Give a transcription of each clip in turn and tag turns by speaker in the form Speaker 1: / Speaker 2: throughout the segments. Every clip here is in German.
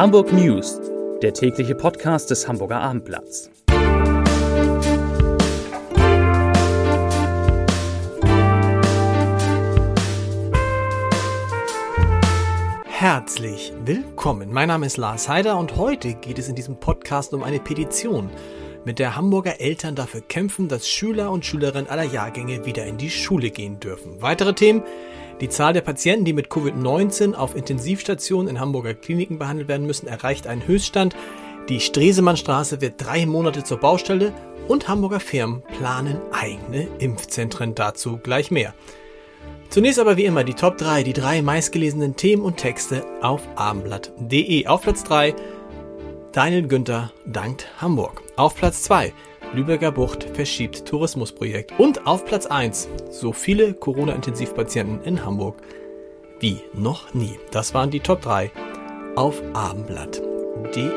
Speaker 1: Hamburg News, der tägliche Podcast des Hamburger Abendblatts.
Speaker 2: Herzlich willkommen. Mein Name ist Lars Heider und heute geht es in diesem Podcast um eine Petition, mit der Hamburger Eltern dafür kämpfen, dass Schüler und Schülerinnen aller Jahrgänge wieder in die Schule gehen dürfen. Weitere Themen die Zahl der Patienten, die mit Covid-19 auf Intensivstationen in Hamburger Kliniken behandelt werden müssen, erreicht einen Höchststand. Die Stresemannstraße wird drei Monate zur Baustelle und Hamburger Firmen planen eigene Impfzentren. Dazu gleich mehr. Zunächst aber wie immer die Top 3, die drei meistgelesenen Themen und Texte auf abendblatt.de. Auf Platz 3 Daniel Günther dankt Hamburg. Auf Platz 2 Lübecker Bucht verschiebt Tourismusprojekt. Und auf Platz 1 so viele Corona-Intensivpatienten in Hamburg wie noch nie. Das waren die Top 3 auf abendblatt.de.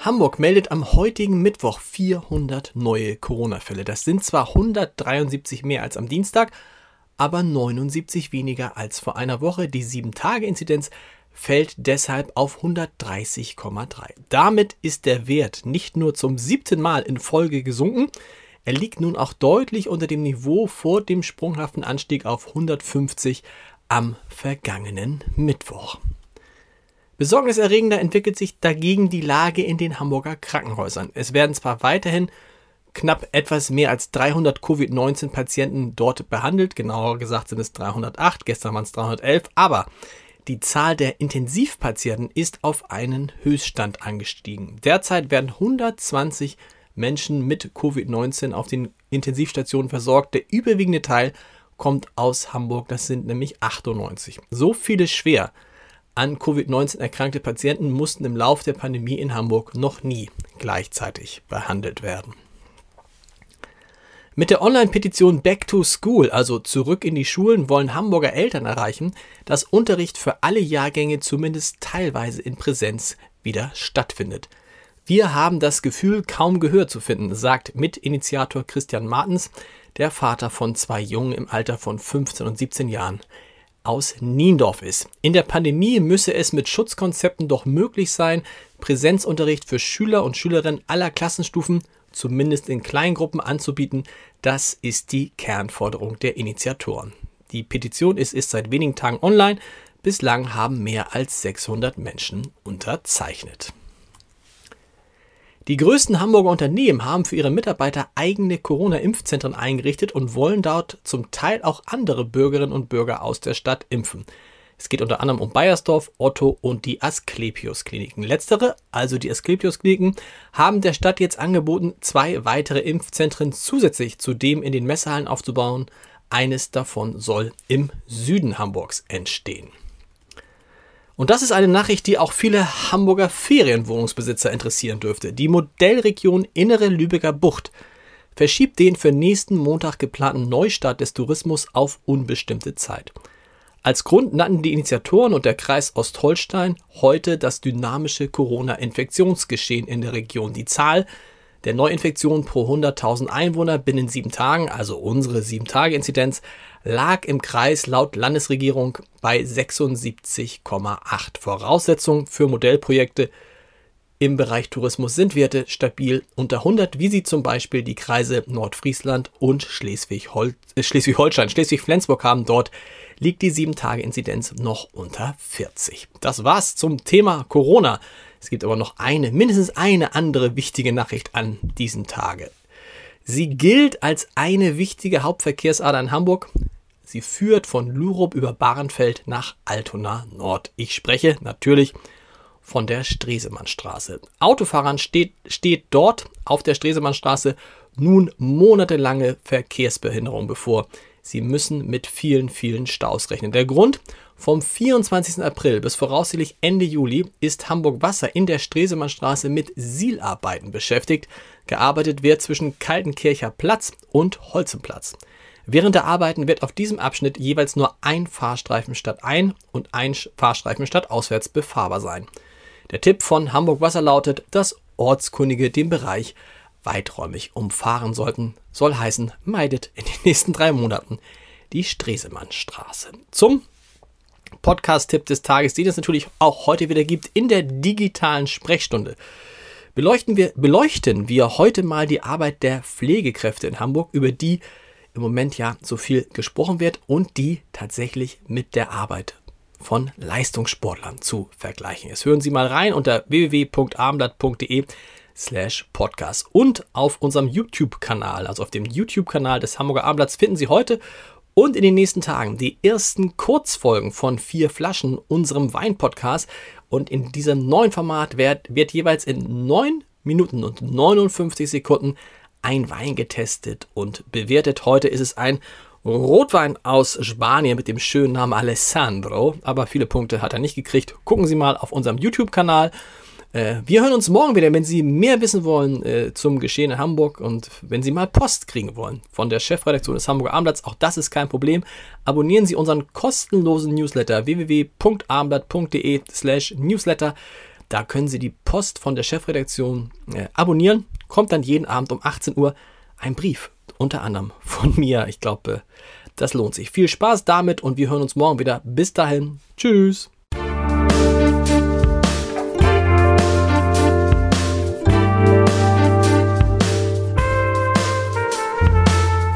Speaker 2: Hamburg meldet am heutigen Mittwoch 400 neue Corona-Fälle. Das sind zwar 173 mehr als am Dienstag, aber 79 weniger als vor einer Woche. Die 7-Tage-Inzidenz fällt deshalb auf 130,3. Damit ist der Wert nicht nur zum siebten Mal in Folge gesunken, er liegt nun auch deutlich unter dem Niveau vor dem sprunghaften Anstieg auf 150 am vergangenen Mittwoch. Besorgniserregender entwickelt sich dagegen die Lage in den Hamburger Krankenhäusern. Es werden zwar weiterhin knapp etwas mehr als 300 Covid-19-Patienten dort behandelt, genauer gesagt sind es 308, gestern waren es 311, aber die Zahl der Intensivpatienten ist auf einen Höchststand angestiegen. Derzeit werden 120 Menschen mit Covid-19 auf den Intensivstationen versorgt. Der überwiegende Teil kommt aus Hamburg, das sind nämlich 98. So viele schwer an Covid-19 erkrankte Patienten mussten im Lauf der Pandemie in Hamburg noch nie gleichzeitig behandelt werden. Mit der Online-Petition Back to School, also zurück in die Schulen, wollen Hamburger Eltern erreichen, dass Unterricht für alle Jahrgänge zumindest teilweise in Präsenz wieder stattfindet. Wir haben das Gefühl, kaum Gehör zu finden, sagt Mitinitiator Christian Martens, der Vater von zwei Jungen im Alter von 15 und 17 Jahren aus Niendorf ist. In der Pandemie müsse es mit Schutzkonzepten doch möglich sein, Präsenzunterricht für Schüler und Schülerinnen aller Klassenstufen zumindest in Kleingruppen anzubieten, das ist die Kernforderung der Initiatoren. Die Petition ist, ist seit wenigen Tagen online. Bislang haben mehr als 600 Menschen unterzeichnet. Die größten Hamburger Unternehmen haben für ihre Mitarbeiter eigene Corona-Impfzentren eingerichtet und wollen dort zum Teil auch andere Bürgerinnen und Bürger aus der Stadt impfen. Es geht unter anderem um Bayersdorf, Otto und die Asklepios-Kliniken. Letztere, also die Asklepios-Kliniken, haben der Stadt jetzt angeboten, zwei weitere Impfzentren zusätzlich zu dem in den Messehallen aufzubauen. Eines davon soll im Süden Hamburgs entstehen. Und das ist eine Nachricht, die auch viele Hamburger Ferienwohnungsbesitzer interessieren dürfte. Die Modellregion Innere Lübecker Bucht verschiebt den für nächsten Montag geplanten Neustart des Tourismus auf unbestimmte Zeit. Als Grund nannten die Initiatoren und der Kreis Ostholstein heute das dynamische Corona-Infektionsgeschehen in der Region. Die Zahl der Neuinfektionen pro 100.000 Einwohner binnen sieben Tagen, also unsere sieben Tage Inzidenz, lag im Kreis laut Landesregierung bei 76,8. Voraussetzung für Modellprojekte im Bereich Tourismus sind Werte stabil unter 100, wie sie zum Beispiel die Kreise Nordfriesland und Schleswig-Holstein, Schleswig-Flensburg Schleswig haben. Dort liegt die 7-Tage-Inzidenz noch unter 40. Das war's zum Thema Corona. Es gibt aber noch eine, mindestens eine andere wichtige Nachricht an diesen Tage. Sie gilt als eine wichtige Hauptverkehrsader in Hamburg. Sie führt von Lurup über Bahrenfeld nach Altona Nord. Ich spreche natürlich von der Stresemannstraße. Autofahrern steht, steht dort auf der Stresemannstraße nun monatelange Verkehrsbehinderung bevor. Sie müssen mit vielen, vielen Staus rechnen. Der Grund, vom 24. April bis voraussichtlich Ende Juli ist Hamburg Wasser in der Stresemannstraße mit Sielarbeiten beschäftigt. Gearbeitet wird zwischen Kaltenkircher Platz und Holzenplatz. Während der Arbeiten wird auf diesem Abschnitt jeweils nur ein Fahrstreifen statt ein und ein Fahrstreifen statt auswärts befahrbar sein. Der Tipp von Hamburg Wasser lautet, dass Ortskundige den Bereich weiträumig umfahren sollten, soll heißen, meidet in den nächsten drei Monaten die Stresemannstraße. Zum Podcast-Tipp des Tages, den es natürlich auch heute wieder gibt in der digitalen Sprechstunde. Beleuchten wir, beleuchten wir heute mal die Arbeit der Pflegekräfte in Hamburg, über die im Moment ja so viel gesprochen wird und die tatsächlich mit der Arbeit von Leistungssportlern zu vergleichen ist. Hören Sie mal rein unter www.abendblatt.de slash podcast und auf unserem YouTube-Kanal, also auf dem YouTube-Kanal des Hamburger Abendblatts finden Sie heute und in den nächsten Tagen die ersten Kurzfolgen von vier Flaschen, unserem Wein-Podcast. Und in diesem neuen Format wird, wird jeweils in 9 Minuten und 59 Sekunden ein Wein getestet und bewertet. Heute ist es ein Rotwein aus Spanien mit dem schönen Namen Alessandro, aber viele Punkte hat er nicht gekriegt. Gucken Sie mal auf unserem YouTube-Kanal. Äh, wir hören uns morgen wieder, wenn Sie mehr wissen wollen äh, zum Geschehen in Hamburg und wenn Sie mal Post kriegen wollen von der Chefredaktion des Hamburger Abendblatts. Auch das ist kein Problem. Abonnieren Sie unseren kostenlosen Newsletter www.abendblatt.de slash Newsletter. Da können Sie die Post von der Chefredaktion äh, abonnieren. Kommt dann jeden Abend um 18 Uhr ein Brief unter anderem von mir. Ich glaube, das lohnt sich. Viel Spaß damit und wir hören uns morgen wieder. Bis dahin. Tschüss.